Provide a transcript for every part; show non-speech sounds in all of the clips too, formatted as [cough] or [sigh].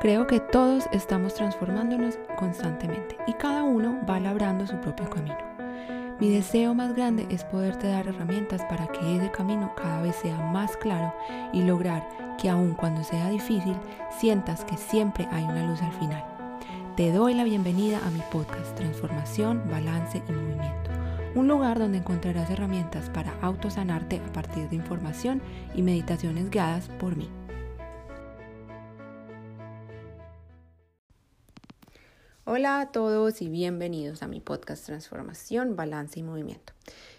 Creo que todos estamos transformándonos constantemente y cada uno va labrando su propio camino. Mi deseo más grande es poderte dar herramientas para que ese camino cada vez sea más claro y lograr que aun cuando sea difícil, sientas que siempre hay una luz al final. Te doy la bienvenida a mi podcast Transformación, Balance y Movimiento, un lugar donde encontrarás herramientas para autosanarte a partir de información y meditaciones guiadas por mí. Hola a todos y bienvenidos a mi podcast Transformación, Balance y Movimiento.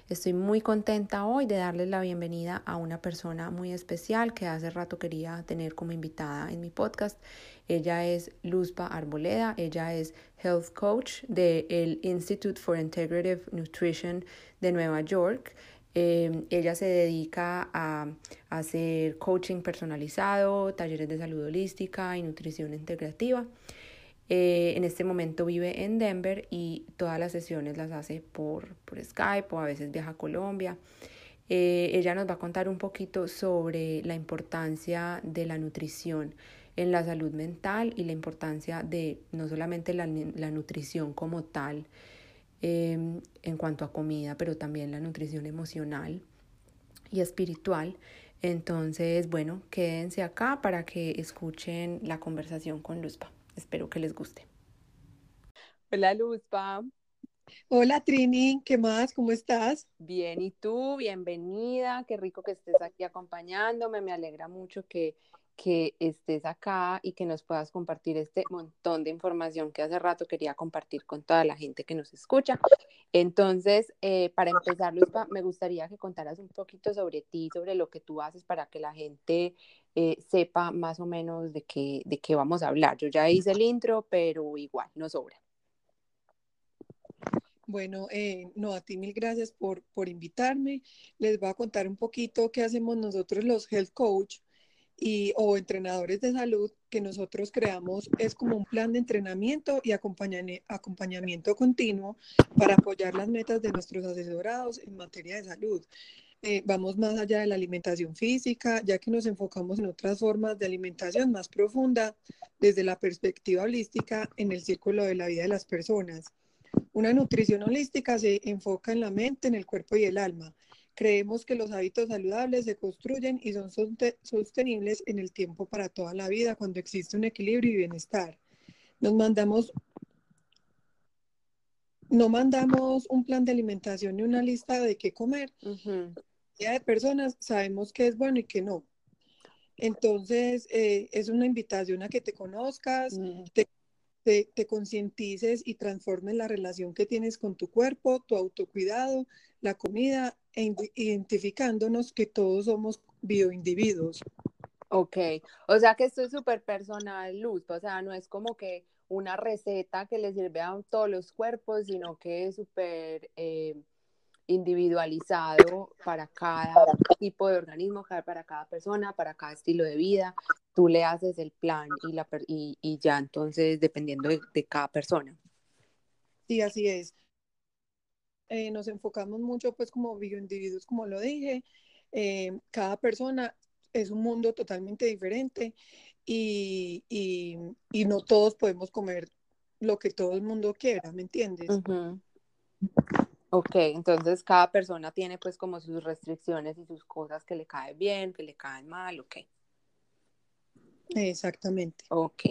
Estoy muy contenta hoy de darles la bienvenida a una persona muy especial que hace rato quería tener como invitada en mi podcast. Ella es Luzpa Arboleda, ella es Health Coach del Institute for Integrative Nutrition de Nueva York. Eh, ella se dedica a hacer coaching personalizado, talleres de salud holística y nutrición integrativa. Eh, en este momento vive en Denver y todas las sesiones las hace por, Skype o a veces viaja a Colombia. Eh, ella nos va a contar un poquito sobre la importancia de la nutrición en la salud mental y la importancia de no solamente la, la nutrición como tal em, en cuanto a comida, pero también la nutrición emocional y espiritual. Entonces, bueno, quédense acá para que escuchen la conversación con Luzpa. Espero que les guste. Hola Luzpa. Hola Trini, ¿qué más? ¿Cómo estás? Bien, ¿y tú? Bienvenida, qué rico que estés aquí acompañándome, me alegra mucho que, que estés acá y que nos puedas compartir este montón de información que hace rato quería compartir con toda la gente que nos escucha. Entonces, eh, para empezar, Luzpa, me gustaría que contaras un poquito sobre ti, sobre lo que tú haces para que la gente eh, sepa más o menos de qué, de qué vamos a hablar. Yo ya hice el intro, pero igual, no sobra. Bueno, eh, no, a ti mil gracias por, por invitarme. Les voy a contar un poquito qué hacemos nosotros los health coach y, o entrenadores de salud que nosotros creamos. Es como un plan de entrenamiento y acompañamiento continuo para apoyar las metas de nuestros asesorados en materia de salud. Eh, vamos más allá de la alimentación física, ya que nos enfocamos en otras formas de alimentación más profunda desde la perspectiva holística en el círculo de la vida de las personas. Una nutrición holística se enfoca en la mente, en el cuerpo y el alma. Creemos que los hábitos saludables se construyen y son sostenibles en el tiempo para toda la vida cuando existe un equilibrio y bienestar. Nos mandamos no mandamos un plan de alimentación ni una lista de qué comer de personas sabemos qué es bueno y qué no. Entonces, eh, es una invitación a que te conozcas, te, te, concientices y transformes la relación que tienes con tu cuerpo, tu autocuidado, la comida, e identificándonos que todos somos bioindividuos. Ok, o sea que esto es súper personal, Luz, o sea, no es como que una receta que le sirve a todos los cuerpos, sino que es súper... Eh, individualizado para cada tipo de organismo, para cada persona, para cada estilo de vida. Tú le haces el plan y, la, y, y ya entonces dependiendo de, cada persona. Sí, así es. Eh, nos enfocamos mucho pues como bioindividuos, como lo dije. Eh, cada persona es un mundo totalmente diferente y, y, y, no todos podemos comer lo que todo el mundo quiera, ¿me entiendes? Ok, entonces cada persona tiene pues como sus restricciones y sus cosas que le caen bien, que le caen mal, ok. Exactamente. Ok.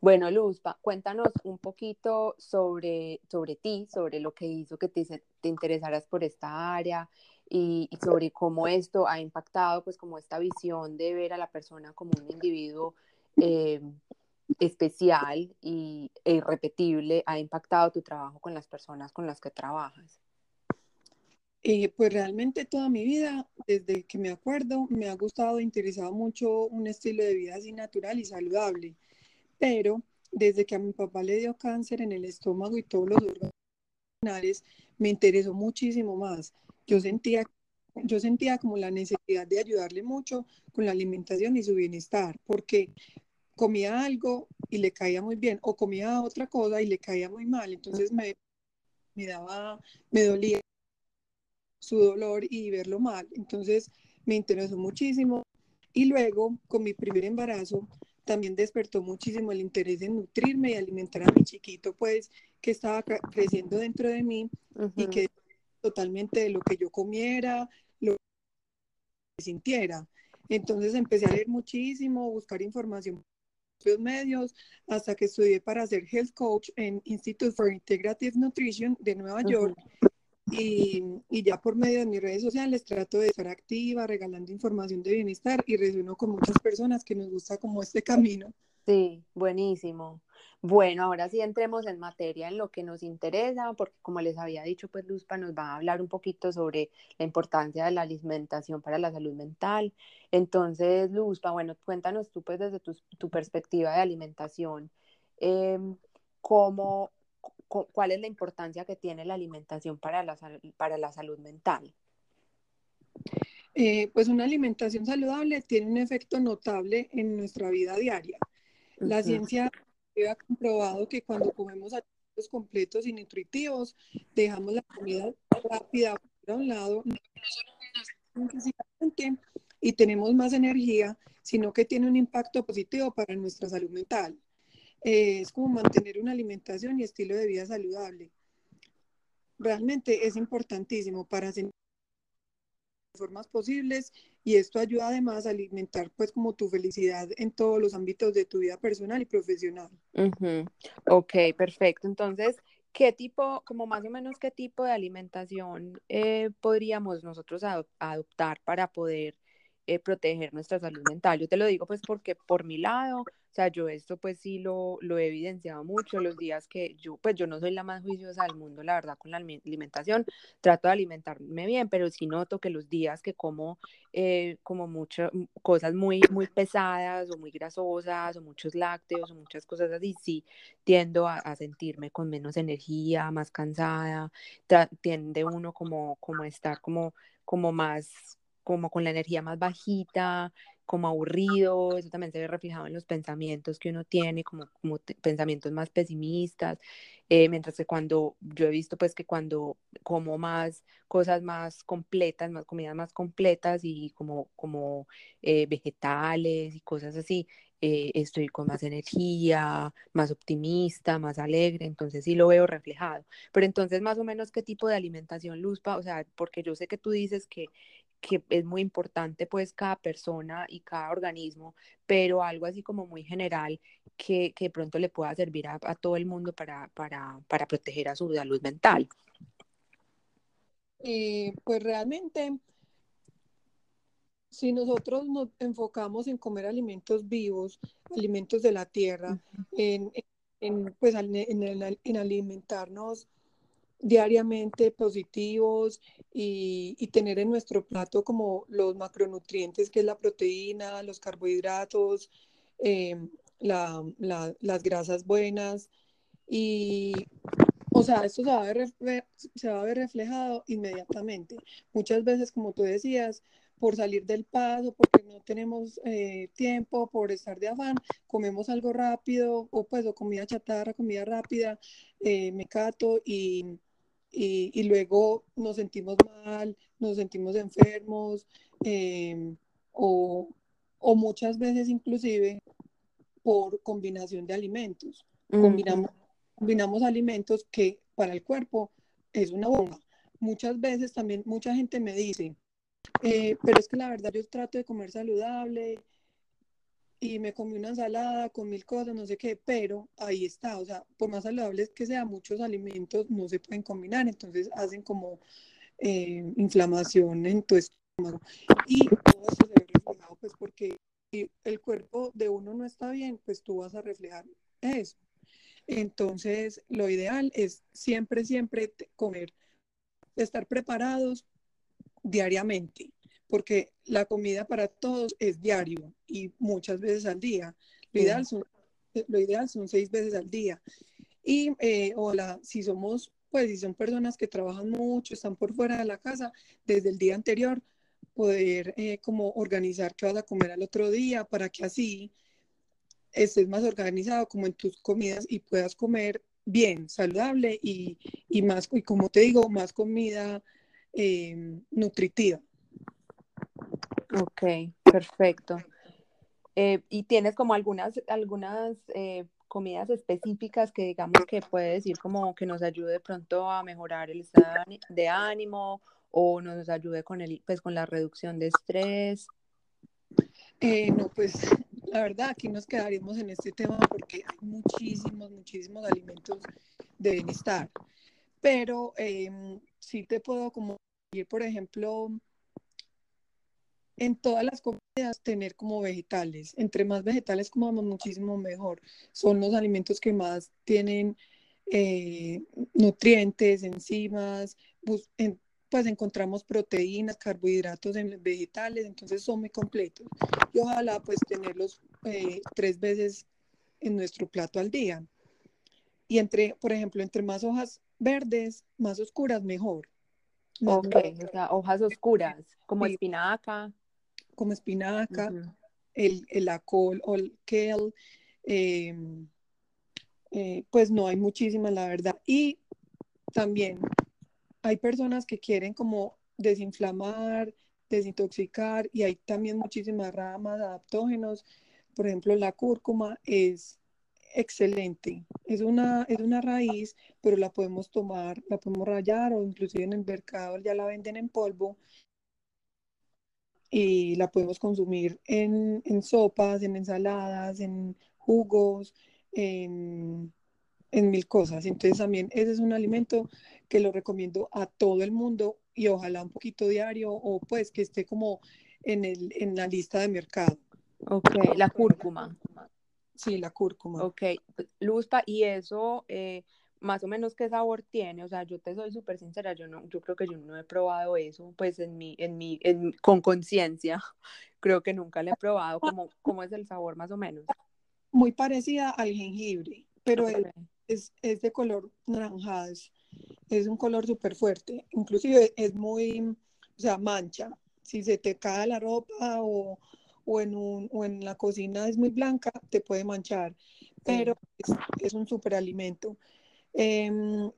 Bueno, Luzpa, cuéntanos un poquito sobre, sobre ti, sobre lo que hizo que te, te interesaras por esta área y, sobre cómo esto ha impactado, pues como esta visión de ver a la persona como un individuo eh, especial y, e irrepetible ha impactado tu trabajo con las personas con las que trabajas. Eh, pues realmente toda mi vida, desde que me acuerdo, me ha gustado, interesado mucho un estilo de vida así natural y saludable. Pero desde que a mi papá le dio cáncer en el estómago y todos los órganos me interesó muchísimo más. Yo sentía, yo sentía como la necesidad de ayudarle mucho con la alimentación y su bienestar, porque comía algo y le caía muy bien, o comía otra cosa y le caía muy mal. Entonces me, me daba, me dolía su dolor y verlo mal. Entonces me interesó muchísimo. Y luego, con mi primer embarazo, también despertó muchísimo el interés en nutrirme y alimentar a mi chiquito, pues que estaba creciendo dentro de mí y que totalmente de lo que yo comiera, lo que sintiera. Entonces empecé a leer muchísimo, buscar información los medios, hasta que estudié para ser health coach en Institute for Integrative Nutrition de Nueva York. Y, ya por medio de mis redes sociales trato de estar activa, regalando información de bienestar y resueno con muchas personas que nos gusta como este camino. Sí, buenísimo. Bueno, ahora sí entremos en materia en lo que nos interesa, porque como les había dicho, pues Luzpa nos va a hablar un poquito sobre la importancia de la alimentación para la salud mental. Entonces, Luzpa, bueno, cuéntanos tú pues desde tu, tu perspectiva de alimentación, eh, cómo, cuál es la importancia que tiene la alimentación para la, para la salud mental. Eh, pues una alimentación saludable tiene un efecto notable en nuestra vida diaria. La ciencia ha comprobado que cuando comemos alimentos completos y nutritivos, dejamos la comida rápida a un lado, y tenemos más energía, sino que tiene un impacto positivo para nuestra salud mental. Eh, es como mantener una alimentación y estilo de vida saludable. Realmente es importantísimo para formas posibles y esto ayuda además a alimentar pues como tu felicidad en todos los ámbitos de tu vida personal y profesional. Ok, perfecto. Entonces, ¿qué tipo, como más o menos qué tipo de alimentación eh, podríamos nosotros adoptar para poder eh, proteger nuestra salud mental? Yo te lo digo pues porque por mi lado, o sea, yo esto pues sí lo, lo, he evidenciado mucho los días que yo, pues yo no soy la más juiciosa del mundo, la verdad, con la alimentación, trato de alimentarme bien, pero sí noto que los días que como eh, como muchas cosas muy, muy pesadas o muy grasosas o muchos lácteos o muchas cosas así, sí tiendo a, a sentirme con menos energía, más cansada, tiende uno como, como a estar como, como más como con la energía más bajita, como aburrido, eso también se ve reflejado en los pensamientos que uno tiene, como, como pensamientos más pesimistas, eh, mientras que cuando yo he visto pues que cuando como más cosas más completas, más comidas más completas y como, como eh, vegetales y cosas así, eh, estoy con más energía, más optimista, más alegre, entonces sí lo veo reflejado. Pero entonces más o menos qué tipo de alimentación, Luzpa, o sea, porque yo sé que tú dices que que es muy importante pues cada persona y cada organismo, pero algo así como muy general que, que pronto le pueda servir a, todo el mundo para, para, para, proteger a su salud mental. Eh, pues realmente, si nosotros nos enfocamos en comer alimentos vivos, alimentos de la tierra, en, en, pues, en, en alimentarnos diariamente positivos y, tener en nuestro plato como los macronutrientes, que es la proteína, los carbohidratos, eh, las grasas buenas. Y, o sea, esto se va, a ver, se va a ver reflejado inmediatamente. Muchas veces, como tú decías, por salir del paso, porque no tenemos eh, tiempo, por estar de afán, comemos algo rápido, o pues o comida chatarra, comida rápida, eh, me cato y y, luego nos sentimos mal, nos sentimos enfermos em, o, o, muchas veces inclusive por combinación de alimentos. combinamos, combinamos alimentos que para el cuerpo es una bomba. Muchas veces también mucha gente me dice, eh, pero es que la verdad yo trato de comer saludable y me comí una ensalada con mil cosas, no sé qué, pero ahí está, o sea, por más saludables que sean, muchos alimentos no se pueden combinar, entonces hacen como eh, inflamación en tu estómago. Y todo eso se ve reflejado, pues porque si el cuerpo de uno no está bien, pues tú vas a reflejar eso. Entonces, lo ideal es siempre, siempre comer, estar preparados diariamente porque la comida para todos es diario y muchas veces al día. Lo, ideal, son, lo ideal son seis veces al día. Y eh, si somos, pues si son personas que trabajan mucho, están por fuera de la casa, desde el día anterior, poder eh, como organizar qué vas a comer al otro día para que así estés más organizado como en tus comidas y puedas comer bien, saludable y, y más, y como te digo, más comida eh, nutritiva. Ok, perfecto. Eh, y tienes como algunas, algunas eh, comidas específicas que digamos que puede decir como que nos ayude de pronto a mejorar el estado de ánimo o nos ayude con el, pues con la reducción de estrés. Eh, no, pues la verdad aquí nos quedaríamos en este tema porque hay muchísimos, muchísimos alimentos de bienestar. Pero eh, sí te puedo como decir, por ejemplo, en todas las comidas tener como vegetales. Entre más vegetales comamos, muchísimo mejor. Son los alimentos que más tienen eh, nutrientes, enzimas, pues encontramos proteínas, carbohidratos en los vegetales, entonces son muy completos. Y ojalá pues tenerlos eh, tres veces en nuestro plato al día. Y entre, por ejemplo, entre más hojas verdes, más oscuras, mejor. ok, o sea, hojas oscuras, como espinaca. Como espinaca, el, el acol o el kale, em, eh, pues no hay muchísimas, la verdad. Y también hay personas que quieren como desinflamar, desintoxicar y hay también muchísimas ramas, adaptógenos. Por ejemplo, la cúrcuma es excelente. Es una, es una raíz, pero la podemos tomar, la podemos rayar o inclusive en el mercado ya la venden en polvo y la podemos consumir en, en sopas, en ensaladas, en jugos, en, en mil cosas. Entonces también ese es un alimento que lo recomiendo a todo el mundo y ojalá un poquito diario o pues que esté como en, el, en la lista de mercado. Ok, la cúrcuma. Sí, la cúrcuma. Ok, Luzpa, ¿y eso eh, más o menos qué sabor tiene? O sea, yo te soy súper sincera, yo no, yo creo que yo no he probado eso, pues en mi, en mi, en, con conciencia, [laughs] creo que nunca lo he probado, ¿Cómo, ¿cómo es el sabor más o menos? Muy parecida al jengibre, pero es, es, de color naranjado, es, un color súper fuerte, inclusive es muy, o sea, mancha, si se te cae la ropa o o en, un, o en la cocina es muy blanca, te puede manchar, pero es, un superalimento. Em,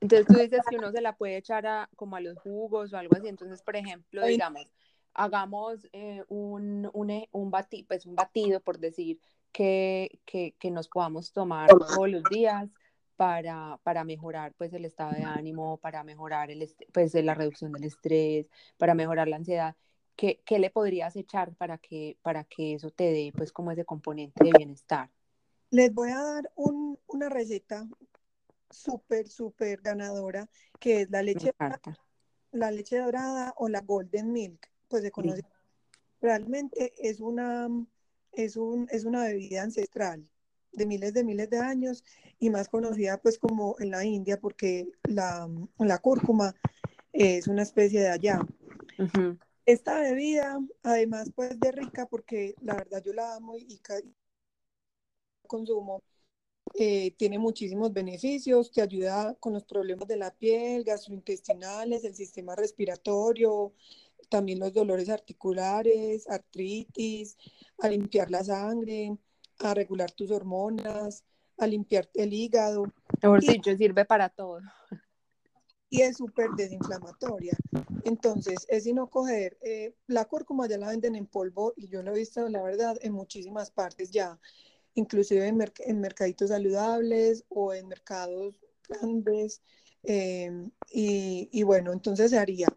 entonces tú dices que uno se la puede echar a, como a los jugos o algo así. Entonces, por ejemplo, digamos, hagamos eh, un, un, e, un, batido, pues un batido, por decir, que, que, que, nos podamos tomar todos los días para, para mejorar pues el estado de ánimo, para mejorar el, pues, la reducción del estrés, para mejorar la ansiedad. ¿qué, le podrías echar para que, para que eso te dé pues como ese componente de bienestar? Les voy a dar una receta súper, súper ganadora, que es la leche, la leche dorada o la golden milk, pues se conoce. Realmente es una, es, un, es una bebida ancestral de miles de miles de años y más conocida pues como en la India porque la, la cúrcuma es una especie de allá. Esta bebida, además, pues de rica, porque la verdad yo la amo y, consumo, eh, tiene muchísimos beneficios, te ayuda con los problemas de la piel, gastrointestinales, el sistema respiratorio, también los dolores articulares, artritis, a limpiar la sangre, a regular tus hormonas, a limpiar el hígado. Mejor dicho, sirve para todo y es súper desinflamatoria. Entonces, es sino coger eh, la cúrcuma, ya la venden en polvo y yo lo he visto, la verdad, en muchísimas partes ya, inclusive en, mercaditos saludables o en mercados grandes. Em, y, bueno, entonces se haría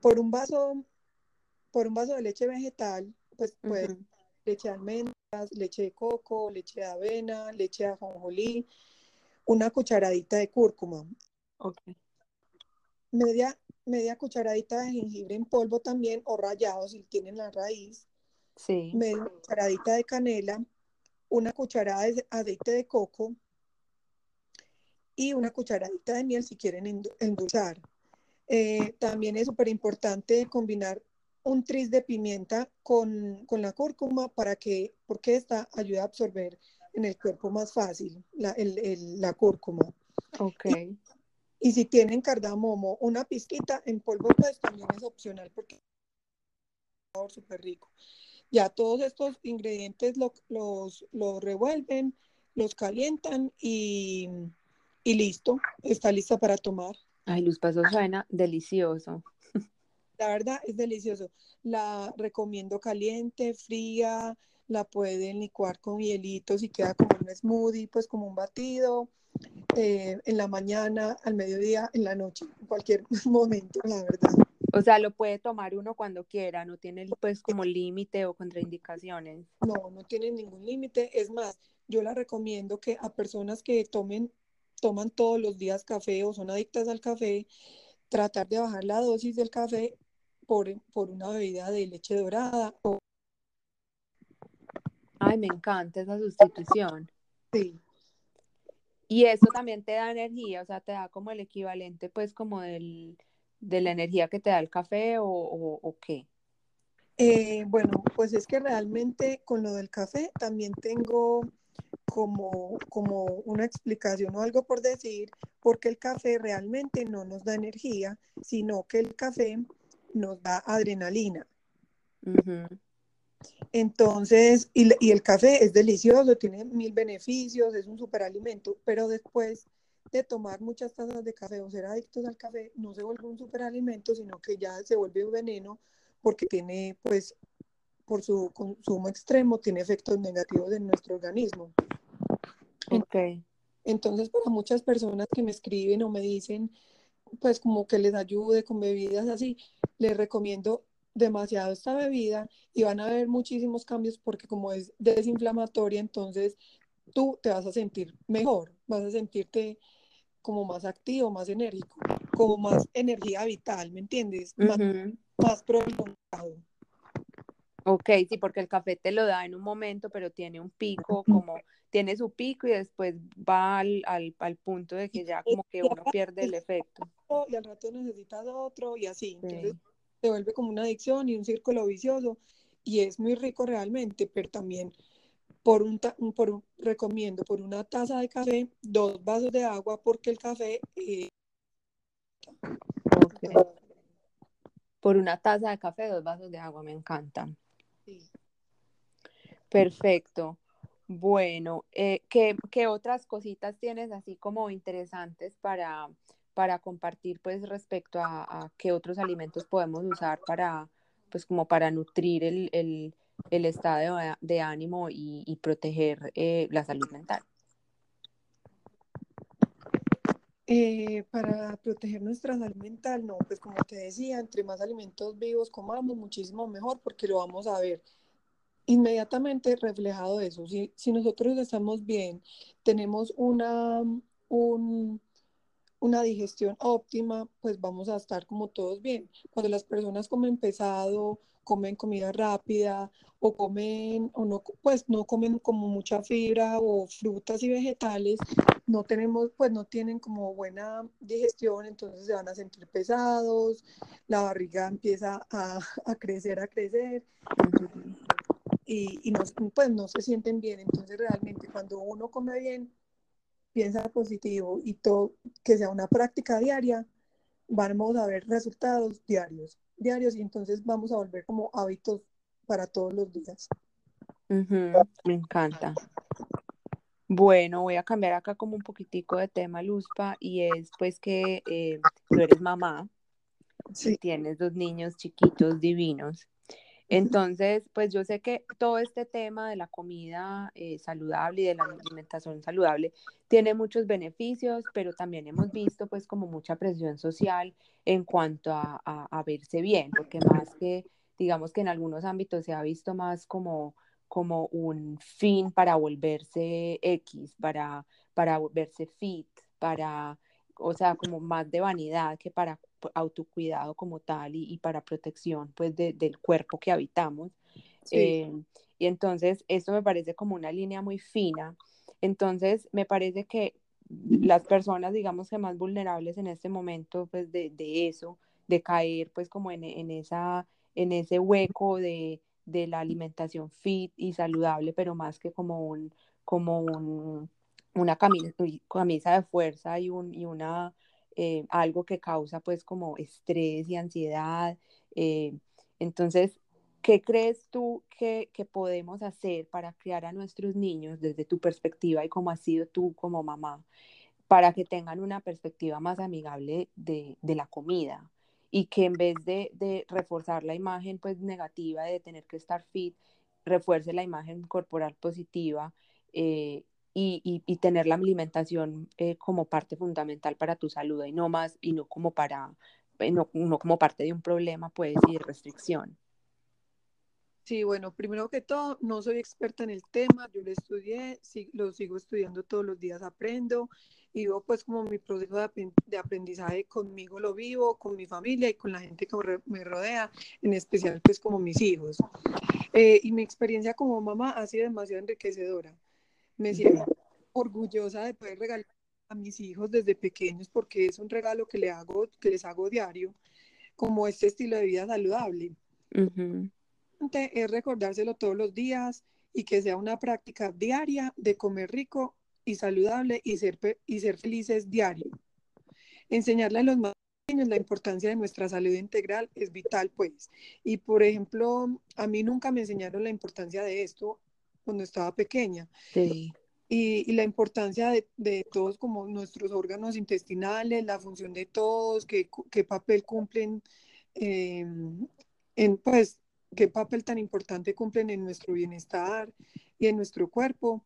por un vaso, por un vaso de leche vegetal, pues, pues leche de almendras, leche de coco, leche de avena, leche de ajonjolí, una cucharadita de cúrcuma. Okay media, media cucharadita de jengibre en polvo también o rallado si tienen la raíz. Sí. Media cucharadita de canela, una cucharada de aceite de coco y una cucharadita de miel si quieren endulzar. Eh, también es súper importante combinar un tris de pimienta con, la cúrcuma para que, porque esta ayuda a absorber en el cuerpo más fácil la, la cúrcuma. Ok. Y si tienen cardamomo, una pizquita en polvo, pues también es opcional porque es un súper rico. Ya todos estos ingredientes los, revuelven, los calientan y, listo, está lista para tomar. Ay, Luz Paso suena delicioso. La verdad es delicioso. La recomiendo caliente, fría, la pueden licuar con hielitos y queda como un smoothie, pues como un batido. Eh, en la mañana, al mediodía, en la noche, en cualquier [laughs] momento, la verdad. O sea, lo puede tomar uno cuando quiera, no tiene pues como límite o contraindicaciones. No, no tiene ningún límite. Es más, yo la recomiendo que a personas que tomen, toman todos los días café o son adictas al café, tratar de bajar la dosis del café por, por una bebida de leche dorada. O... Ay, me encanta esa sustitución. Sí. Y eso también te da energía, o sea, te da como el equivalente, pues, como del, de la energía que te da el café o, o, qué. Eh, bueno, pues es que realmente con lo del café también tengo como, como una explicación o algo por decir, porque el café realmente no nos da energía, sino que el café nos da adrenalina. Entonces, y, y, el café es delicioso, tiene mil beneficios, es un superalimento, pero después de tomar muchas tazas de café o ser adictos al café, no se vuelve un superalimento, sino que ya se vuelve un veneno porque tiene, pues, por su consumo extremo, tiene efectos negativos en nuestro organismo. Ok. Entonces, para muchas personas que me escriben o me dicen, pues, como que les ayude con bebidas así, les recomiendo demasiado esta bebida y van a ver muchísimos cambios porque como es desinflamatoria, entonces tú te vas a sentir mejor, vas a sentirte como más activo, más enérgico, como más energía vital, ¿me entiendes? Más, más prolongado. Ok, sí, porque el café te lo da en un momento, pero tiene un pico, como tiene su pico y después va al, al, al punto de que ya como que uno pierde el efecto. Y al rato necesitas otro y así. Entonces se vuelve como una adicción y un círculo vicioso y es muy rico realmente, pero también por un, por recomiendo por una taza de café, dos vasos de agua porque el café... Eh, por una taza de café, dos vasos de agua, me encanta. Perfecto. Bueno, eh, ¿qué, ¿qué, otras cositas tienes así como interesantes para, para compartir pues respecto a, qué otros alimentos podemos usar para pues como para nutrir el, el, el estado de, ánimo y, y proteger eh, la salud mental? Eh, para proteger nuestra salud mental, no, pues como te decía, entre más alimentos vivos comamos, muchísimo mejor porque lo vamos a ver inmediatamente reflejado eso. Si, si nosotros estamos bien, tenemos una, un, una digestión óptima, pues vamos a estar como todos bien. Cuando las personas comen pesado, comen comida rápida o comen o no pues no comen como mucha fibra o frutas y vegetales, no tenemos pues no tienen como buena digestión, entonces se van a sentir pesados, la barriga empieza a, [laughs] a crecer, a crecer. Y, y no, pues no se sienten bien. Entonces realmente cuando uno come bien, piensa positivo y todo, que sea una práctica diaria, vamos a ver resultados diarios, diarios y entonces vamos a volver como hábitos para todos los días. me encanta. Bueno, voy a cambiar acá como un poquitico de tema, Luzpa, y es pues que eh, tú eres mamá y tienes dos niños chiquitos divinos. Entonces, pues yo sé que todo este tema de la comida eh, saludable y de la alimentación saludable tiene muchos beneficios, pero también hemos visto pues como mucha presión social en cuanto a, a, verse bien, porque más que, digamos que en algunos ámbitos se ha visto más como, como un fin para volverse X, para, para volverse fit, para, o sea, como más de vanidad que para autocuidado como tal y, para protección pues del cuerpo que habitamos. Eh, y entonces esto me parece como una línea muy fina. Entonces me parece que las personas, digamos que más vulnerables en este momento pues de, de eso, de caer pues como en, en, esa, en ese hueco de, de la alimentación fit y saludable, pero más que como un, como un, una camisa, camisa de fuerza y, un, y una eh, algo que causa pues como estrés y ansiedad. Eh, entonces, ¿qué crees tú que, que, podemos hacer para criar a nuestros niños desde tu perspectiva y como has sido tú como mamá, para que tengan una perspectiva más amigable de, de la comida? y que en vez de, de, reforzar la imagen pues negativa de tener que estar fit, refuerce la imagen corporal positiva eh, y, y, tener la alimentación eh, como parte fundamental para tu salud y no más y no como para eh, no, no como parte de un problema pues y restricción. Sí, bueno, primero que todo, no soy experta en el tema, yo lo estudié, lo sigo estudiando todos los días, aprendo y vivo pues como mi proceso de aprendizaje conmigo lo vivo, con mi familia y con la gente que me rodea, en especial pues como mis hijos. Eh, y mi experiencia como mamá ha sido demasiado enriquecedora. Me siento orgullosa de poder regalar a mis hijos desde pequeños porque es un regalo que, le hago, que les hago diario, como este estilo de vida saludable es recordárselo todos los días y que sea una práctica diaria de comer rico y saludable y ser, y ser felices diario. Enseñarle a los más pequeños la importancia de nuestra salud integral es vital, pues. Y por ejemplo, a mí nunca me enseñaron la importancia de esto cuando estaba pequeña. Sí. Y, la importancia de, de, todos como nuestros órganos intestinales, la función de todos, qué, qué papel cumplen eh, en, pues, qué papel tan importante cumplen en nuestro bienestar y en nuestro cuerpo.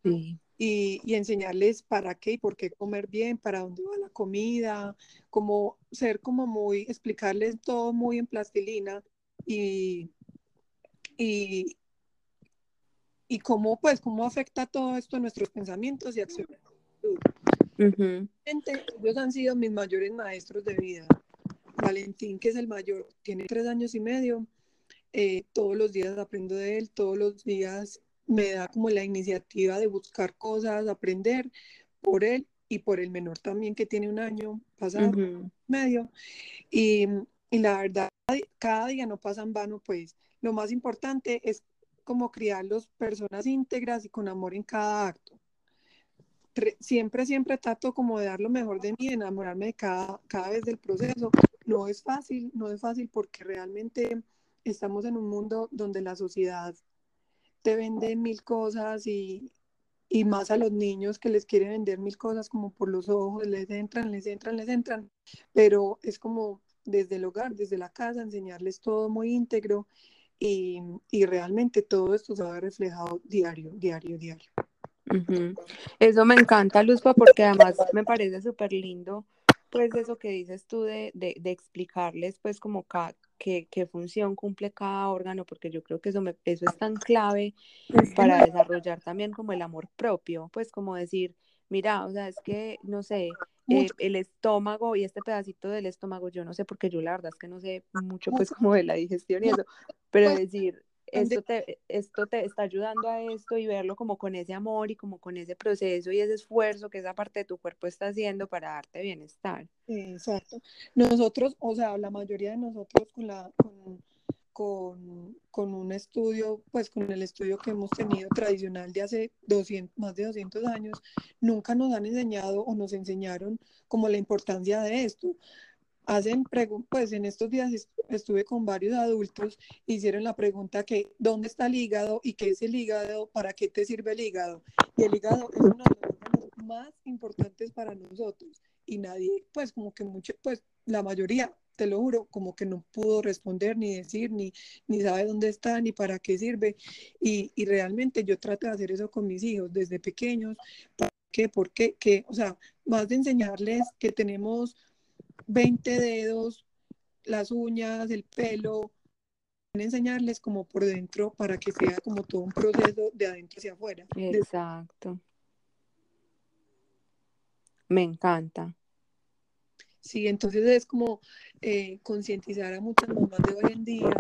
Y, y, enseñarles para qué y por qué comer bien, para dónde va la comida, como ser como muy, explicarles todo muy en plastilina y, y, y cómo pues cómo afecta todo esto a nuestros pensamientos y acciones. Ellos han sido mis mayores maestros de vida. Valentín, que es el mayor, tiene tres años y medio eh, todos los días aprendo de él, todos los días me da como la iniciativa de buscar cosas, aprender por él y por el menor también que tiene un año pasado, medio. Y, y, la verdad, cada día no pasa en vano, pues lo más importante es como criarlos personas íntegras y con amor en cada acto. Siempre, siempre trato como de dar lo mejor de mí, enamorarme de cada, cada vez del proceso. No es fácil, no es fácil porque realmente estamos en un mundo donde la sociedad te vende mil cosas y, y más a los niños que les quieren vender mil cosas como por los ojos, les entran, les entran, les entran, pero es como desde el hogar, desde la casa, enseñarles todo muy íntegro y, y realmente todo esto se va reflejado diario, diario, diario. Eso me encanta, Luzpa, porque además me parece súper lindo, pues eso que dices tú de, de, de explicarles, pues como cada, qué, qué, función cumple cada órgano, porque yo creo que eso, eso es tan clave para desarrollar también como el amor propio, pues como decir, mira, o sea, es que, no sé, eh, el estómago y este pedacito del estómago, yo no sé, porque yo la verdad es que no sé mucho pues [laughs] como de la digestión y eso, pero pues decir, esto te, esto te está ayudando a esto y verlo como con ese amor y como con ese proceso y ese esfuerzo que esa parte de tu cuerpo está haciendo para darte bienestar. Exacto. Nosotros, o sea, la mayoría de nosotros con la... Con, con, con, un estudio, pues con el estudio que hemos tenido tradicional de hace 200, más de 200 años, nunca nos han enseñado o nos enseñaron como la importancia de esto hacen pues en estos días estuve con varios adultos, hicieron la pregunta que ¿dónde está el hígado y qué es el hígado? ¿Para qué te sirve el hígado? Y el hígado es uno de los más importantes para nosotros y nadie, pues como que mucho, pues la mayoría, te lo juro, como que no pudo responder ni decir, ni, ni sabe dónde está, ni para qué sirve. Y, y realmente yo trato de hacer eso con mis hijos desde pequeños. ¿Para qué? ¿Por qué? Que, o sea, más de enseñarles que tenemos 20 dedos, las uñas, el pelo, enseñarles como por dentro para que sea como todo un proceso de adentro hacia afuera. Exacto. Me encanta. Sí, entonces es como eh, concientizar a muchas mamás de hoy en día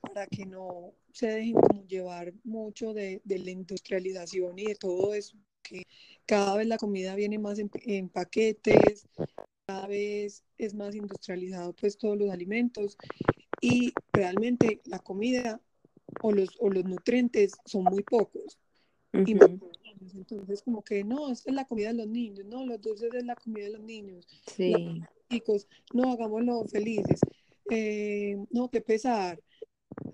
para que no se dejen como llevar mucho de, la industrialización y de todo eso, que cada vez la comida viene más en paquetes, cada vez es más industrializado pues todos los alimentos y realmente la comida o los, o los nutrientes son muy pocos. entonces como que no, esta es la comida de los niños, no, los dulces es la comida de los niños. Sí. No, hagámoslo felices. Eh, no, qué pesar.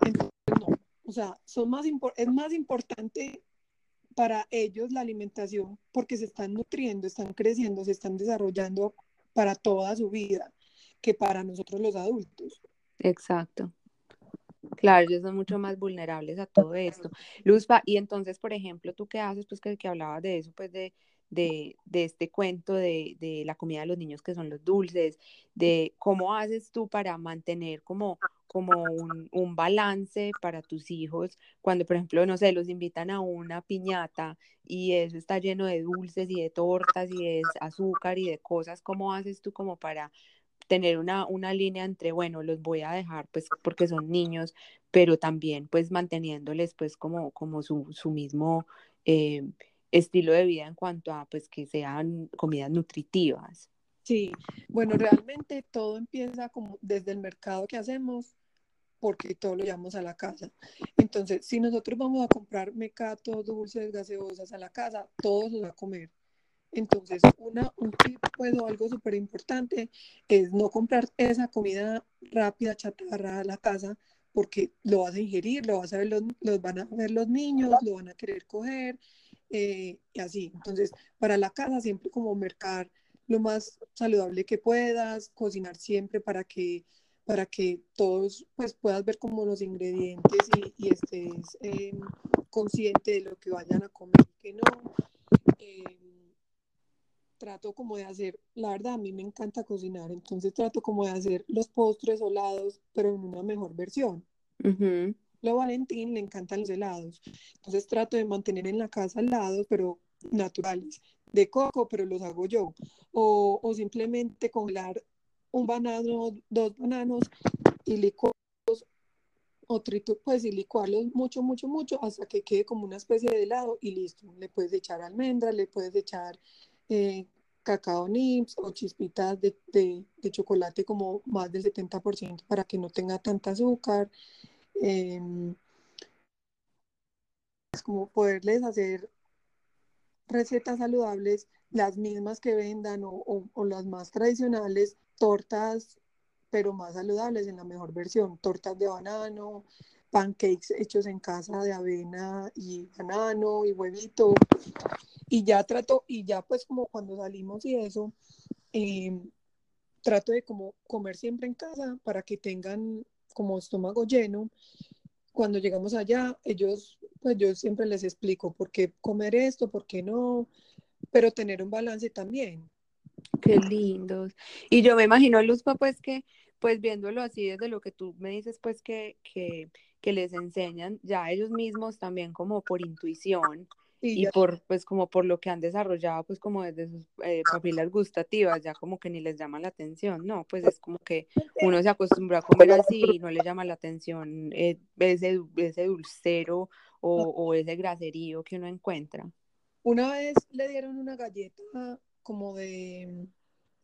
Entonces, no. O sea, son más es más importante para ellos la alimentación porque se están nutriendo, están creciendo, se están desarrollando para toda su vida que para nosotros los adultos. Exacto. Claro, ellos son mucho más vulnerables a todo esto. Luzpa, y entonces, por ejemplo, ¿tú qué haces? Pues que, que hablabas de eso, pues de, de, de este cuento de, de, la comida de los niños que son los dulces, de cómo haces tú para mantener como, como un, un, balance para tus hijos cuando, por ejemplo, no sé, los invitan a una piñata y eso está lleno de dulces y de tortas y de azúcar y de cosas, ¿cómo haces tú como para tener una, una línea entre, bueno, los voy a dejar pues porque son niños, pero también pues manteniéndoles pues como, como su, su mismo... Eh, estilo de vida en cuanto a pues que sean comidas nutritivas. Sí, bueno, realmente todo empieza como desde el mercado que hacemos, porque todo lo llevamos a la casa. Entonces, si nosotros vamos a comprar mecato, dulces, gaseosas a la casa, todo se va a comer. Entonces, una, un tip, pues, o algo súper importante es no comprar esa comida rápida, chatarra a la casa, porque lo vas a ingerir, lo, vas a ver los, los van a ver los niños, lo van a querer coger, eh, y así. Entonces, para la casa siempre como mercar lo más saludable que puedas, cocinar siempre para que para que todos pues puedas ver como los ingredientes y, estés eh, consciente de lo que vayan a comer y que no. Eh, trato como de hacer, la verdad a mí me encanta cocinar, entonces trato como de hacer los postres helados, pero en una mejor versión. A Valentín le encantan los helados. Entonces trato de mantener en la casa helados, pero naturales, de coco, pero los hago yo. O, o simplemente congelar un banano, dos bananos y licuarlos, o pues y licuarlos mucho, mucho, mucho hasta que quede como una especie de helado y listo. Le puedes echar almendras, le puedes echar eh, cacao nips o chispitas de, de, de, chocolate como más del 70% para que no tenga tanta azúcar. Em, es como poderles hacer recetas saludables, las mismas que vendan o, las más tradicionales, tortas, pero más saludables en la mejor versión, tortas de banano, pancakes hechos en casa de avena y banano y huevito. Y ya trato, y ya pues como cuando salimos y eso, em, trato de como comer siempre en casa para que tengan como estómago lleno, cuando llegamos allá, ellos, pues yo siempre les explico por qué comer esto, por qué no, pero tener un balance también. Qué lindos. Y yo me imagino, Luzpa, pues que, pues viéndolo así desde lo que tú me dices, pues que, que, que les enseñan ya ellos mismos también como por intuición, y, por pues como por lo que han desarrollado pues como desde sus eh, papilas gustativas ya como que ni les llama la atención no pues es como que uno se acostumbra a comer así y no le llama la atención eh, ese, ese dulcero o, o, ese graserío que uno encuentra. Una vez le dieron una galleta como de,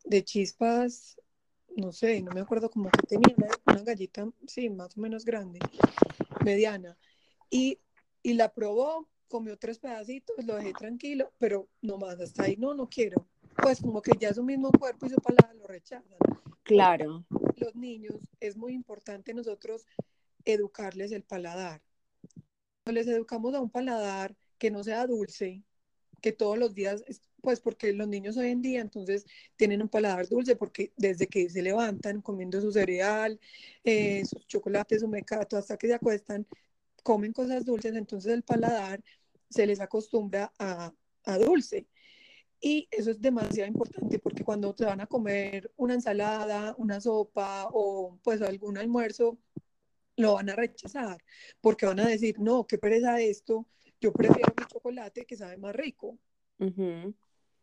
de chispas no sé no me acuerdo cómo que tenía una galleta sí más o menos grande mediana y, y la probó comió tres pedacitos, lo dejé tranquilo, pero no más, hasta ahí no, no quiero. Pues como que ya su mismo cuerpo y su palabra lo rechazan. Claro. Los niños, es muy importante nosotros educarles el paladar. Cuando les educamos a un paladar que no sea dulce, que todos los días, pues porque los niños hoy en día entonces tienen un paladar dulce porque desde que se levantan comiendo su cereal, eh, sus chocolates, su mecato, hasta que se acuestan, comen cosas dulces, entonces el paladar se les acostumbra a, a dulce. Y eso es demasiado importante porque cuando te van a comer una ensalada, una sopa o pues algún almuerzo, lo van a rechazar porque van a decir, no, qué pereza esto, yo prefiero mi chocolate que sabe más rico.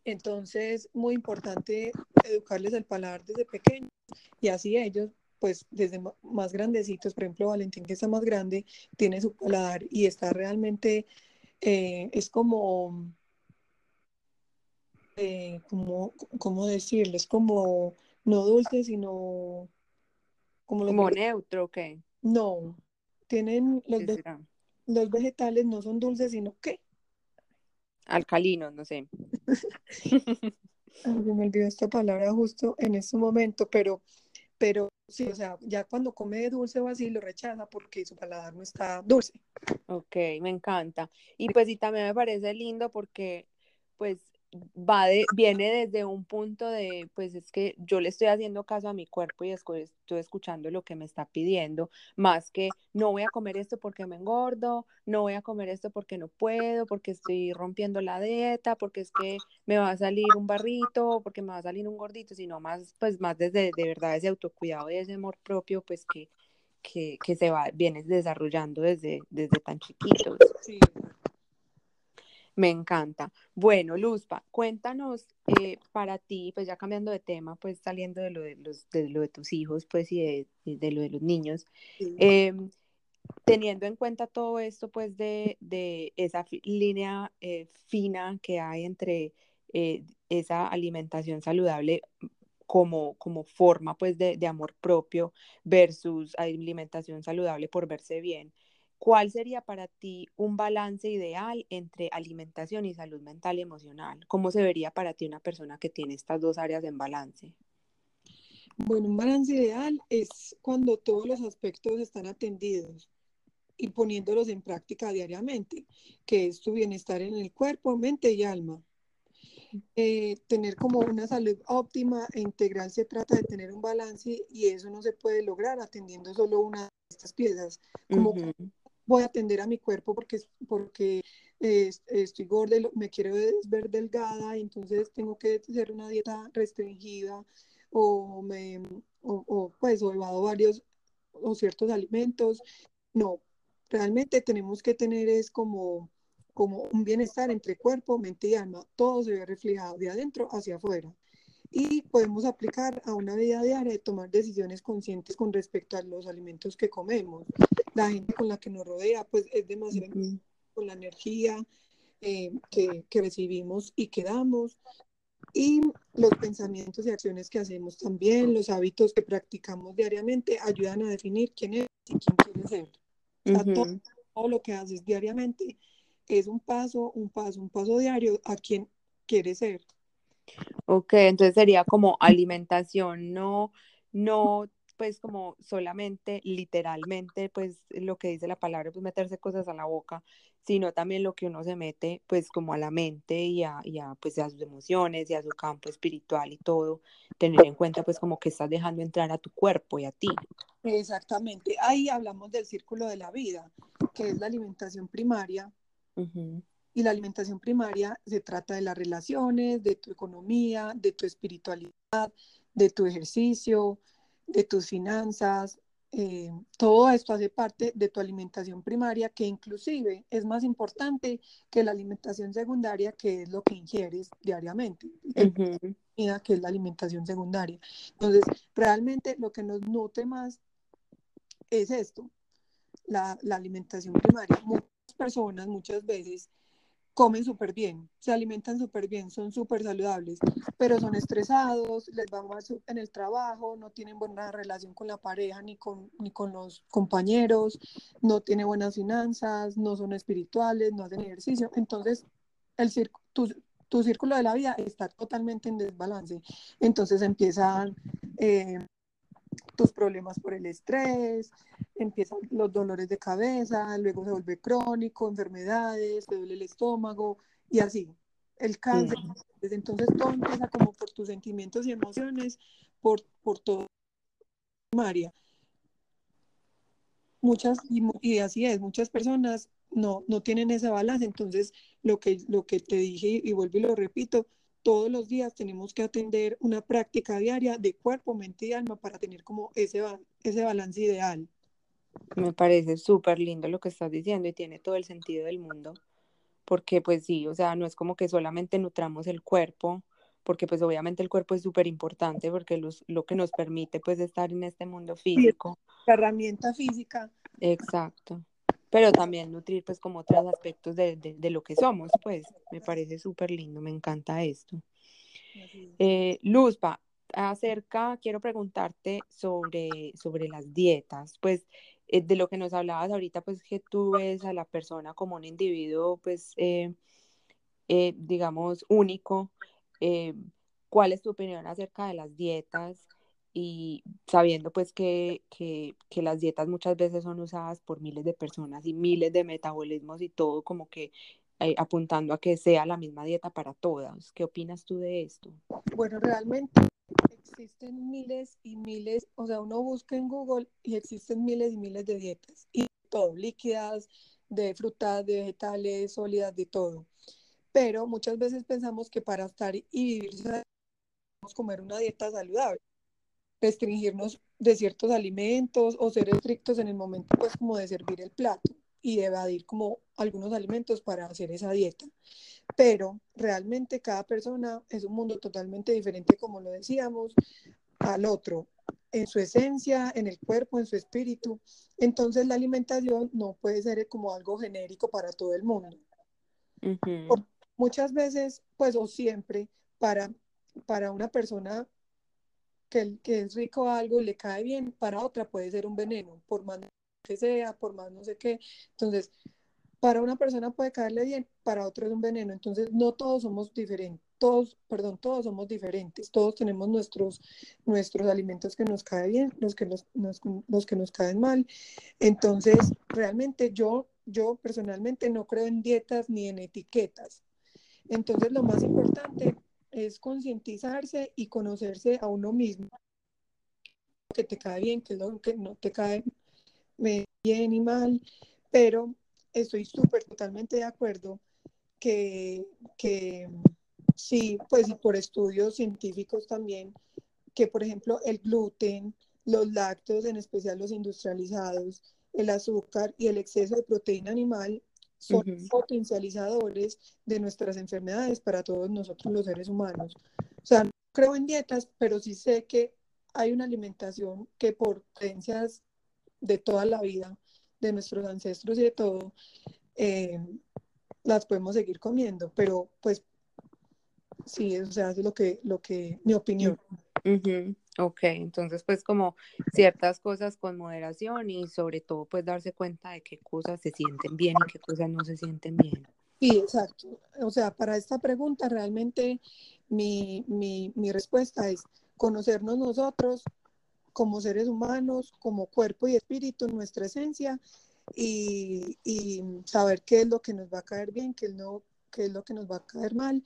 Entonces, muy importante educarles el paladar desde pequeños y así ellos pues desde más grandecitos, por ejemplo, Valentín que está más grande, tiene su paladar y está realmente, eh, es como, eh, como, ¿cómo decirlo? Es como, no dulce, sino... Como, como neutro, ¿qué? No, tienen los, los vegetales no son dulces, sino ¿qué? Alcalinos, no sé. [laughs] me olvidó esta palabra justo en este momento, pero pero sí, o sea, ya cuando come dulce o así lo rechaza porque su paladar no está dulce. Ok, me encanta. Y pues sí, también me parece lindo porque pues va de, viene desde un punto de, pues es que yo le estoy haciendo caso a mi cuerpo y estoy escuchando lo que me está pidiendo, más que no voy a comer esto porque me engordo, no voy a comer esto porque no puedo, porque estoy rompiendo la dieta, porque es que me va a salir un barrito, porque me va a salir un gordito, sino más, pues más desde de verdad ese autocuidado y ese amor propio, pues que, que, que se va, vienes desarrollando desde, desde tan chiquitos. Sí. Me encanta. Bueno, Luzpa, cuéntanos eh, para ti, pues ya cambiando de tema, pues saliendo de lo de, los, de, lo de tus hijos, pues y de, lo de los niños, em, teniendo en cuenta todo esto, pues de, esa línea eh, fina que hay entre eh, esa alimentación saludable como, como forma pues de, de amor propio versus alimentación saludable por verse bien. ¿Cuál sería para ti un balance ideal entre alimentación y salud mental y emocional? ¿Cómo se vería para ti una persona que tiene estas dos áreas en balance? Bueno, un balance ideal es cuando todos los aspectos están atendidos y poniéndolos en práctica diariamente, que es tu bienestar en el cuerpo, mente y alma. Eh, tener como una salud óptima e integral se trata de tener un balance y eso no se puede lograr atendiendo solo una de estas piezas, como voy a atender a mi cuerpo porque, porque eh, estoy gorda, me quiero ver delgada, y entonces tengo que hacer una dieta restringida o, me, o, pues, o evado varios o ciertos alimentos. No, realmente tenemos que tener es como, como un bienestar entre cuerpo, mente y alma. Todo se ve reflejado de adentro hacia afuera y podemos aplicar a una vida diaria de tomar decisiones conscientes con respecto a los alimentos que comemos. La gente con la que nos rodea, pues es demasiado con la energía eh, que, que, recibimos y que damos. Y los pensamientos y acciones que hacemos también, los hábitos que practicamos diariamente, ayudan a definir quién es y quién quiere ser. todo, todo lo que haces diariamente es un paso, un paso, un paso diario a quien quiere ser. Ok, entonces sería como alimentación, no, no, pues como solamente, literalmente, pues lo que dice la palabra, pues meterse cosas a la boca, sino también lo que uno se mete, pues como a la mente y a, y a, pues a sus emociones y a su campo espiritual y todo, tener en cuenta pues como que estás dejando entrar a tu cuerpo y a ti. Exactamente, ahí hablamos del círculo de la vida, que es la alimentación primaria. Y la alimentación primaria se trata de las relaciones, de tu economía, de tu espiritualidad, de tu ejercicio, de tus finanzas. Eh, todo esto hace parte de tu alimentación primaria, que inclusive es más importante que la alimentación secundaria, que es lo que ingieres diariamente, que es la alimentación secundaria. Entonces, realmente lo que nos nutre más es esto, la, la alimentación primaria. Muchas personas, muchas veces, comen súper bien, se alimentan súper bien, son súper saludables, pero son estresados, les va mal en el trabajo, no tienen buena relación con la pareja ni con, ni con los compañeros, no tienen buenas finanzas, no son espirituales, no hacen ejercicio. Entonces, el tu, tu círculo de la vida está totalmente en desbalance. Entonces empiezan eh, tus problemas por el estrés, empiezan los dolores de cabeza, luego se vuelve crónico, enfermedades, te duele el estómago y así. El cáncer. Desde entonces todo empieza como por tus sentimientos y emociones, por, por todo. María. Muchas, y, así es, muchas personas no, no tienen ese balance. Entonces, lo que, lo que te dije y vuelvo y lo repito, todos los días tenemos que atender una práctica diaria de cuerpo, mente y alma para tener como ese, ese balance ideal. Me parece súper lindo lo que estás diciendo y tiene todo el sentido del mundo, porque pues sí, o sea, no es como que solamente nutramos el cuerpo, porque pues obviamente el cuerpo es súper importante porque los, lo que nos permite pues estar en este mundo físico. La herramienta física. Exacto. Pero también nutrir pues como otros aspectos de, de, lo que somos, pues me parece súper lindo, me encanta esto. Eh, Luzpa, acerca, quiero preguntarte sobre, sobre las dietas, pues eh, de lo que nos hablabas ahorita, pues que tú ves a la persona como un individuo, pues, eh, eh, digamos, único. ¿Cuál es tu opinión acerca de las dietas? Y sabiendo pues que, que, que, las dietas muchas veces son usadas por miles de personas y miles de metabolismos y todo como que eh, apuntando a que sea la misma dieta para todas. ¿Qué opinas tú de esto? Bueno, realmente existen miles y miles, o sea, uno busca en Google y existen miles y miles de dietas, y todo, líquidas, de frutas, de vegetales, sólidas, de todo. Pero muchas veces pensamos que para estar y vivir comer una dieta saludable, restringirnos de ciertos alimentos o ser estrictos en el momento, pues, como de servir el plato y evadir como algunos alimentos para hacer esa dieta. Pero realmente cada persona es un mundo totalmente diferente, como lo decíamos, al otro, en su esencia, en el cuerpo, en su espíritu. Entonces la alimentación no puede ser como algo genérico para todo el mundo. Muchas veces, pues, o siempre, para, para una persona que, que es rico algo y le cae bien, para otra puede ser un veneno, por más que sea, por más no sé qué. Entonces, para una persona puede caerle bien, para otro es un veneno. Entonces, no todos somos diferentes, todos, perdón, todos somos diferentes, todos tenemos nuestros, nuestros alimentos que nos caen bien, los que nos, los que nos caen mal. Entonces, realmente yo, yo personalmente no creo en dietas ni en etiquetas. Entonces, lo más importante es concientizarse y conocerse a uno mismo, que te cae bien, que es lo que no te cae bien y mal, pero estoy súper totalmente de acuerdo que, que sí, pues y por estudios científicos también, que por ejemplo el gluten, los lácteos, en especial los industrializados, el azúcar y el exceso de proteína animal son potencializadores de nuestras enfermedades para todos nosotros los seres humanos. O sea, no creo en dietas, pero sí sé que hay una alimentación que por creencias de toda la vida, de nuestros ancestros y de todo, eh, las podemos seguir comiendo, pero pues sí, o sea, es lo que, lo que, mi opinión. Ok, entonces pues como ciertas cosas con moderación y sobre todo pues darse cuenta de qué cosas se sienten bien y qué cosas no se sienten bien. Sí, exacto. O sea, para esta pregunta realmente mi, mi, mi respuesta es conocernos nosotros, como seres humanos, como cuerpo y espíritu, nuestra esencia, y, saber qué es lo que nos va a caer bien, qué es lo, qué es lo que nos va a caer mal.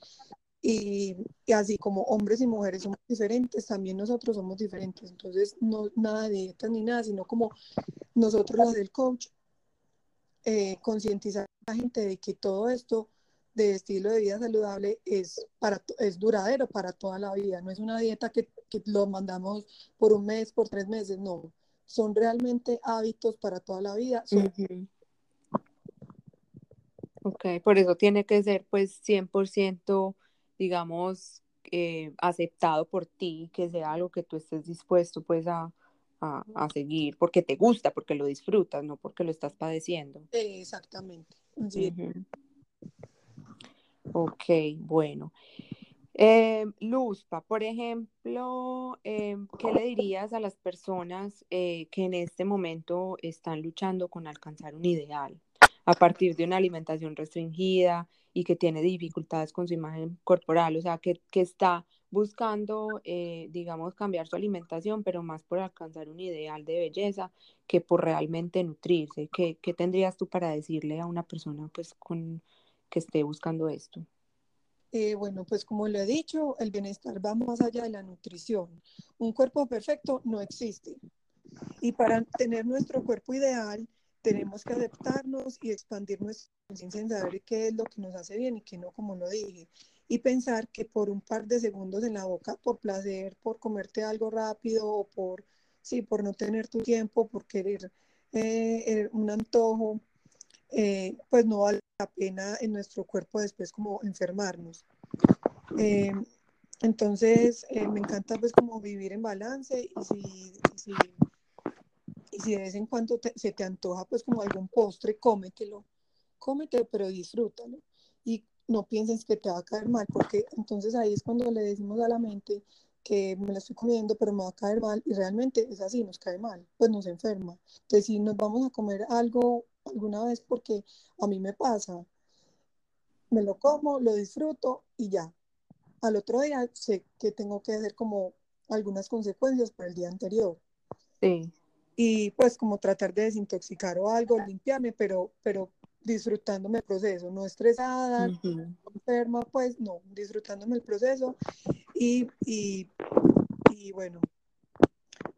Y, así como hombres y mujeres somos diferentes, también nosotros somos diferentes. Entonces, no nada de dieta ni nada, sino como nosotros, los del coach, eh, concientizar a la gente de que todo esto de estilo de vida saludable es, para, es duradero para toda la vida, no es una dieta que, que lo mandamos por un mes, por tres meses, no, son realmente hábitos para toda la vida. Ok, por eso tiene que ser pues 100%, digamos, eh, aceptado por ti, que sea algo que tú estés dispuesto pues a, a, a, seguir, porque te gusta, porque lo disfrutas, no porque lo estás padeciendo. Exactamente. Ok, bueno. Eh, Luzpa, por ejemplo, eh, ¿qué le dirías a las personas eh, que en este momento están luchando con alcanzar un ideal a partir de una alimentación restringida y que tiene dificultades con su imagen corporal? O sea, que, que está buscando, eh, digamos, cambiar su alimentación, pero más por alcanzar un ideal de belleza que por realmente nutrirse. ¿Qué, qué tendrías tú para decirle a una persona pues, con, que esté buscando esto? Eh, bueno, pues como lo he dicho, el bienestar va más allá de la nutrición. Un cuerpo perfecto no existe. Y para tener nuestro cuerpo ideal, tenemos que aceptarnos y expandir nuestra conciencia en saber qué es lo que nos hace bien y qué no, como lo dije. Y pensar que por un par de segundos en la boca, por placer, por comerte algo rápido o por, sí, por no tener tu tiempo, por querer eh, eh, un antojo, eh, pues no vale la pena en nuestro cuerpo después como enfermarnos. Entonces, me encanta pues como vivir en balance y si, si de vez en cuando se te antoja pues como algún postre, cómetelo, cómetelo, pero disfrútalo. Y no pienses que te va a caer mal, porque entonces ahí es cuando le decimos a la mente que me la estoy comiendo, pero me va a caer mal, y realmente es así, nos cae mal, pues nos enferma. Entonces, si nos vamos a comer algo alguna vez porque a mí me pasa. Me lo como, lo disfruto y ya. Al otro día sé que tengo que hacer como algunas consecuencias para el día anterior. Sí. Y pues como tratar de desintoxicar o algo, limpiarme, pero, pero disfrutándome el proceso, no estresada, enferma, pues no, disfrutándome el proceso y, y, y bueno,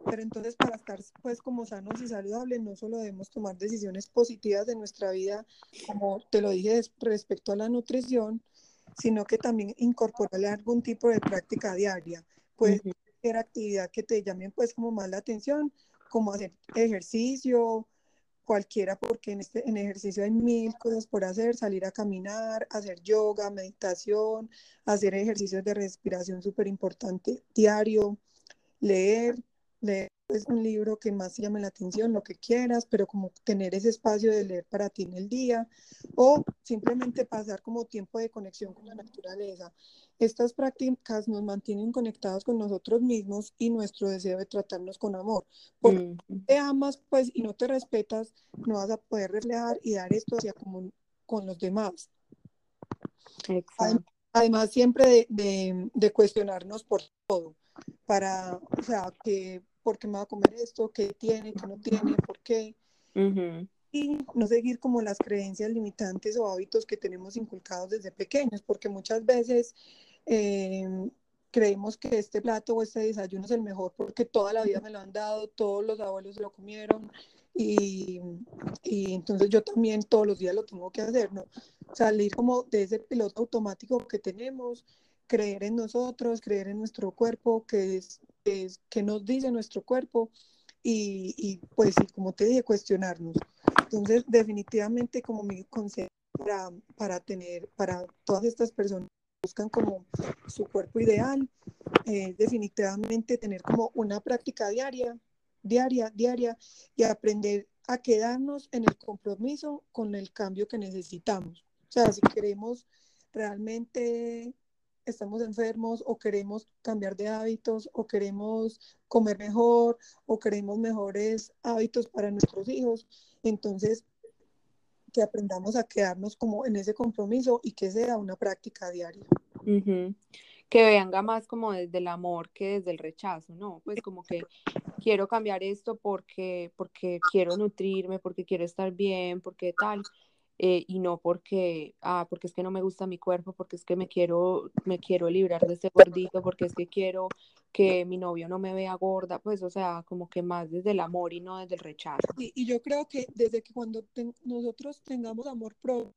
pero entonces para estar pues como sanos y saludables no solo debemos tomar decisiones positivas de nuestra vida, como te lo dije respecto a la nutrición, sino que también incorporarle algún tipo de práctica diaria. Puede ser actividad que te llamen pues como más la atención, como hacer ejercicio, cualquiera, porque en, este, en ejercicio hay mil cosas por hacer, salir a caminar, hacer yoga, meditación, hacer ejercicios de respiración súper importante diario, leer, leer es un libro que más llame la atención, lo que quieras, pero como tener ese espacio de leer para ti en el día o simplemente pasar como tiempo de conexión con la naturaleza. Estas prácticas nos mantienen conectados con nosotros mismos y nuestro deseo de tratarnos con amor. Porque te amas, pues, y no te respetas, no vas a poder reflejar y dar esto hacia como con los demás. Además, siempre de, de, de cuestionarnos por todo, para, o sea, que por qué me va a comer esto, qué tiene, qué no tiene, por qué. Y no seguir como las creencias limitantes o hábitos que tenemos inculcados desde pequeños, porque muchas veces eh, creemos que este plato o este desayuno es el mejor porque toda la vida me lo han dado, todos los abuelos lo comieron y, y entonces yo también todos los días lo tengo que hacer, ¿no? Salir como de ese piloto automático que tenemos, creer en nosotros, creer en nuestro cuerpo, que es que nos dice nuestro cuerpo y, y pues, como te dije, cuestionarnos. Entonces, definitivamente como mi consejo para, para tener, para todas estas personas que buscan como su cuerpo ideal, es definitivamente tener como una práctica diaria, diaria, diaria y aprender a quedarnos en el compromiso con el cambio que necesitamos. O sea, si queremos realmente estamos enfermos o queremos cambiar de hábitos o queremos comer mejor o queremos mejores hábitos para nuestros hijos. Entonces, que aprendamos a quedarnos como en ese compromiso y que sea una práctica diaria. Que venga más como desde el amor que desde el rechazo, ¿no? Pues como que quiero cambiar esto porque, porque quiero nutrirme, porque quiero estar bien, porque tal. Eh, y no porque, ah, porque es que no me gusta mi cuerpo, porque es que me quiero, me quiero librar de este gordito, porque es que quiero que mi novio no me vea gorda, pues o sea, como que más desde el amor y no desde el rechazo. y yo creo que desde que cuando nosotros tengamos amor propio,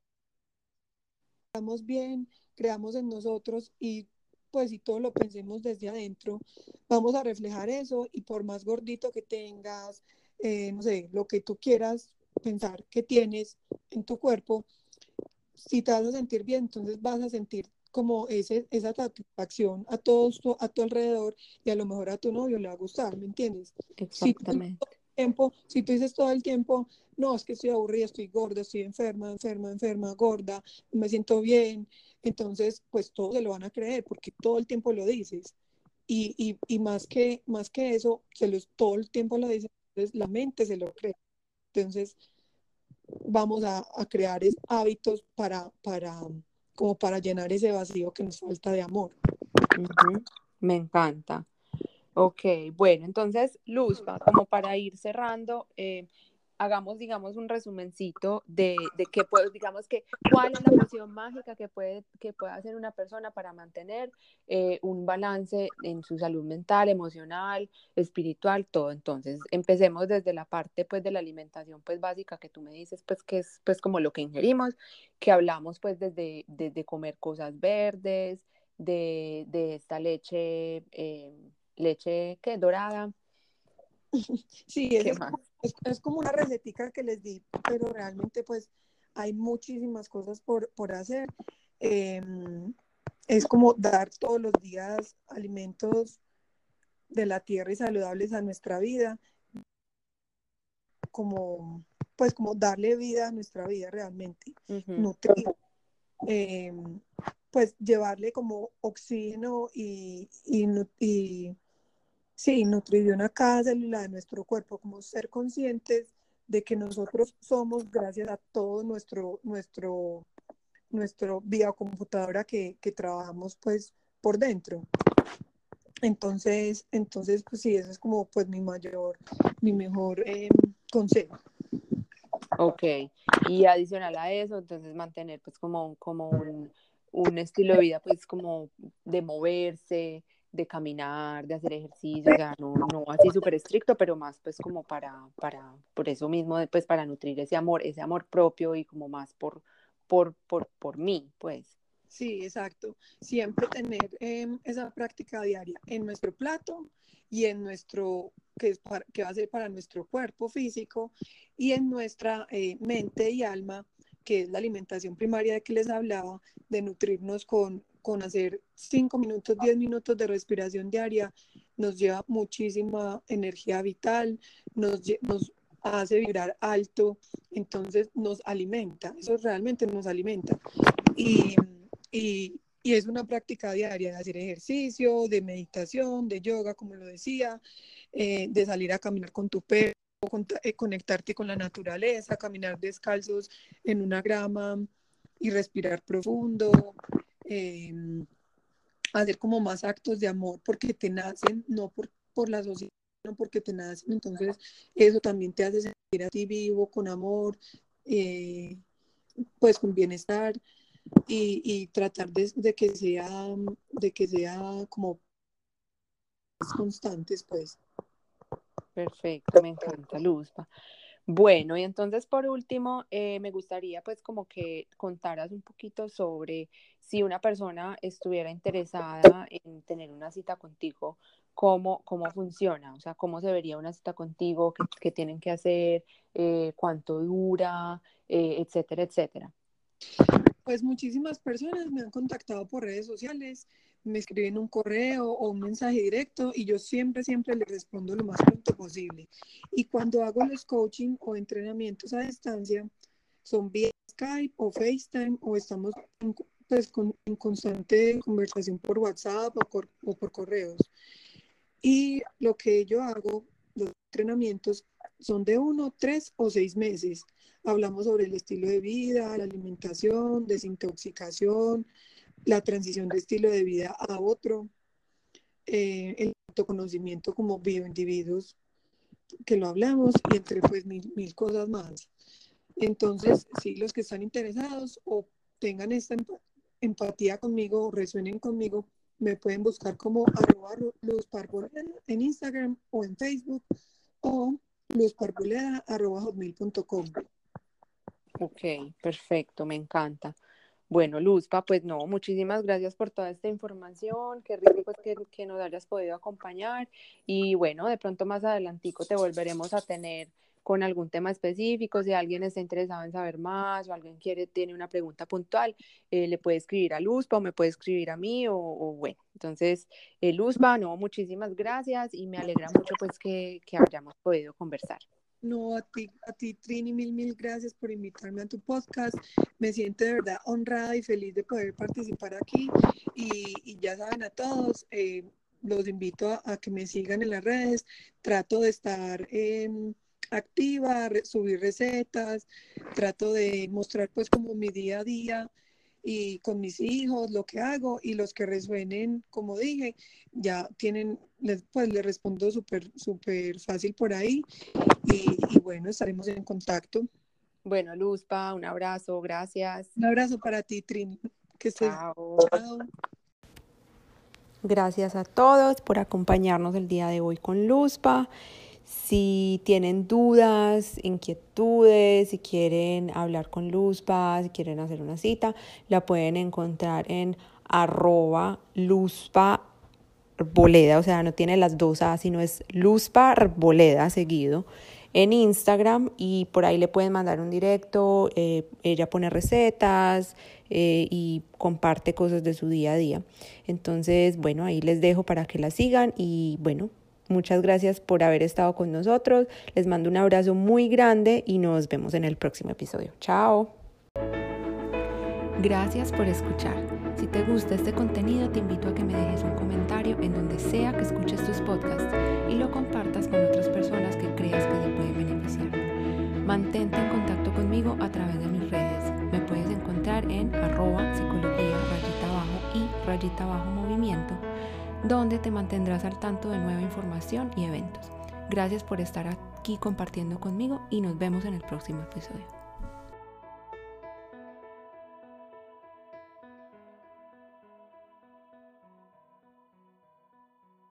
estamos bien, creamos en nosotros y pues si todo lo pensemos desde adentro, vamos a reflejar eso y por más gordito que tengas, eh, no sé, lo que tú quieras, pensar que tienes en tu cuerpo, si te vas a sentir bien, entonces vas a sentir como ese, esa satisfacción a todos a tu alrededor y a lo mejor a tu novio le va a gustar, ¿me entiendes? Exactamente. Si tú, tiempo, si tú dices todo el tiempo, no, es que estoy aburrida, estoy gorda, estoy enferma, enferma, enferma, gorda, me siento bien, entonces pues todos se lo van a creer porque todo el tiempo lo dices. Y, y, y más, que, más que eso, se los, todo el tiempo lo dices, entonces la mente se lo cree. Entonces, vamos a, crear hábitos para, para, como para llenar ese vacío que nos falta de amor. Me encanta. Ok, bueno, entonces, Luz, como para ir cerrando, eh, hagamos, digamos, un resumencito de, de qué puede, digamos que, cuál es la poción mágica que puede, que puede hacer una persona para mantener eh, un balance en su salud mental, emocional, espiritual, todo. Entonces, empecemos desde la parte, pues, de la alimentación, pues, básica que tú me dices, pues, que es, pues, como lo que ingerimos, que hablamos, pues, desde, desde comer cosas verdes, de, de esta leche, eh, leche, ¿qué? Dorada. [laughs] Sí, es, es, como una recetica que les di, pero realmente pues hay muchísimas cosas por, por hacer. Em, es como dar todos los días alimentos de la tierra y saludables a nuestra vida, como pues como darle vida a nuestra vida realmente, nutrir, em, pues llevarle como oxígeno y, y, y Sí, nutrición a cada célula de nuestro cuerpo, como ser conscientes de que nosotros somos gracias a todo nuestro, nuestro, nuestro biocomputadora que, que trabajamos pues por dentro. Entonces, entonces, pues sí, ese es como pues mi mayor, mi mejor em, consejo. Ok, y adicional a eso, entonces mantener pues como, como un, un estilo de vida pues como de moverse, de caminar, de hacer ejercicio, o sea, no, no así súper estricto, pero más pues como para, para, por eso mismo, pues para nutrir ese amor, ese amor propio y como más por, por, por, por mí, pues. Sí, exacto. Siempre tener em, esa práctica diaria en nuestro plato y en nuestro, que, es que va a ser para nuestro cuerpo físico y en nuestra eh, mente y alma, que es la alimentación primaria de que les hablaba, de nutrirnos con, con hacer 5 minutos, 10 minutos de respiración diaria, nos lleva muchísima energía vital, nos, hace vibrar alto, entonces nos alimenta, eso realmente nos alimenta. Y y, es una práctica diaria de hacer ejercicio, de meditación, de yoga, como lo decía, eh, de salir a caminar con tu perro, eh, conectarte con la naturaleza, caminar descalzos en una grama y respirar profundo, em, hacer como más actos de amor porque te nacen, no por, por la sociedad, no porque te nacen. Entonces, eso también te hace sentir a ti vivo, con amor, eh, pues con bienestar y, tratar de, que sea, de que sea como constantes, pues. Perfecto, me encanta, Luzpa. Bueno, y entonces por último, eh, me gustaría pues como que contaras un poquito sobre si una persona estuviera interesada en tener una cita contigo, cómo, cómo funciona, o sea, cómo se vería una cita contigo, qué, tienen que hacer, eh, cuánto dura, eh, etcétera, etcétera. Pues muchísimas personas me han contactado por redes sociales, me escriben un correo o un mensaje directo y yo siempre, siempre les respondo lo más pronto posible. Y cuando hago los coaching o entrenamientos a distancia, son vía Skype o FaceTime o estamos en, pues, en constante conversación por WhatsApp o, o por correos. Y lo que yo hago, los entrenamientos son de uno, tres o seis meses Hablamos sobre el estilo de vida, la alimentación, desintoxicación, la transición de estilo de vida a otro, eh, el autoconocimiento como bioindividuos, que lo hablamos, y entre pues mil, mil cosas más. Entonces, si los que están interesados o tengan esta empatía conmigo o resuenen conmigo, me pueden buscar como arroba luz en Instagram o en Facebook o luzparboleda arroba hotmail.com. Ok, perfecto, me encanta. Bueno, Luzpa, pues no, muchísimas gracias por toda esta información, qué rico pues que, que, nos hayas podido acompañar y bueno, de pronto más adelantico te volveremos a tener con algún tema específico, si alguien está interesado en saber más o alguien quiere, tiene una pregunta puntual, eh, le puede escribir a Luzpa o me puede escribir a mí o, bueno, entonces eh, Luzpa, no, muchísimas gracias y me alegra mucho pues que, que hayamos podido conversar. No, a ti, a ti, Trini, mil, mil gracias por invitarme a tu podcast. Me siento de verdad honrada y feliz de poder participar aquí. Y, ya saben a todos, eh, los invito a, que me sigan en las redes. Trato de estar em, activa, subir recetas, trato de mostrar pues como mi día a día y con mis hijos, lo que hago y los que resuenen, como dije, ya tienen, pues les respondo súper, súper fácil por ahí y, bueno, estaremos en contacto. Bueno, Luzpa, un abrazo, gracias. Un abrazo para ti, Trini. Que estés. Chao. Gracias a todos por acompañarnos el día de hoy con Luzpa. Si tienen dudas, inquietudes, si quieren hablar con Luzpa, si quieren hacer una cita, la pueden encontrar en arroba Luzpa o sea, no tiene las dos A, sino es Luzpa Arboleda seguido en Instagram y por ahí le pueden mandar un directo, eh, ella pone recetas eh, y comparte cosas de su día a día. Entonces, bueno, ahí les dejo para que la sigan y bueno, Muchas gracias por haber estado con nosotros. Les mando un abrazo muy grande y nos vemos en el próximo episodio. Chao. Gracias por escuchar. Si te gusta este contenido, te invito a que me dejes un comentario en donde sea que escuches tus podcasts y lo compartas con otras personas que creas que te pueden beneficiar. Mantente en contacto conmigo a través de mis redes. Me puedes encontrar en arroba psicología rayita abajo y rayita abajo movimiento donde te mantendrás al tanto de nueva información y eventos. Gracias por estar aquí compartiendo conmigo y nos vemos en el próximo episodio.